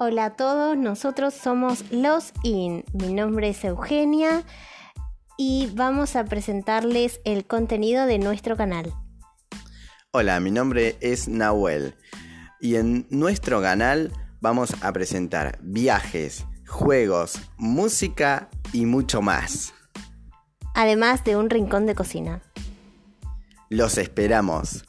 Hola a todos, nosotros somos Los In. Mi nombre es Eugenia y vamos a presentarles el contenido de nuestro canal. Hola, mi nombre es Nahuel y en nuestro canal vamos a presentar viajes, juegos, música y mucho más. Además de un rincón de cocina. Los esperamos.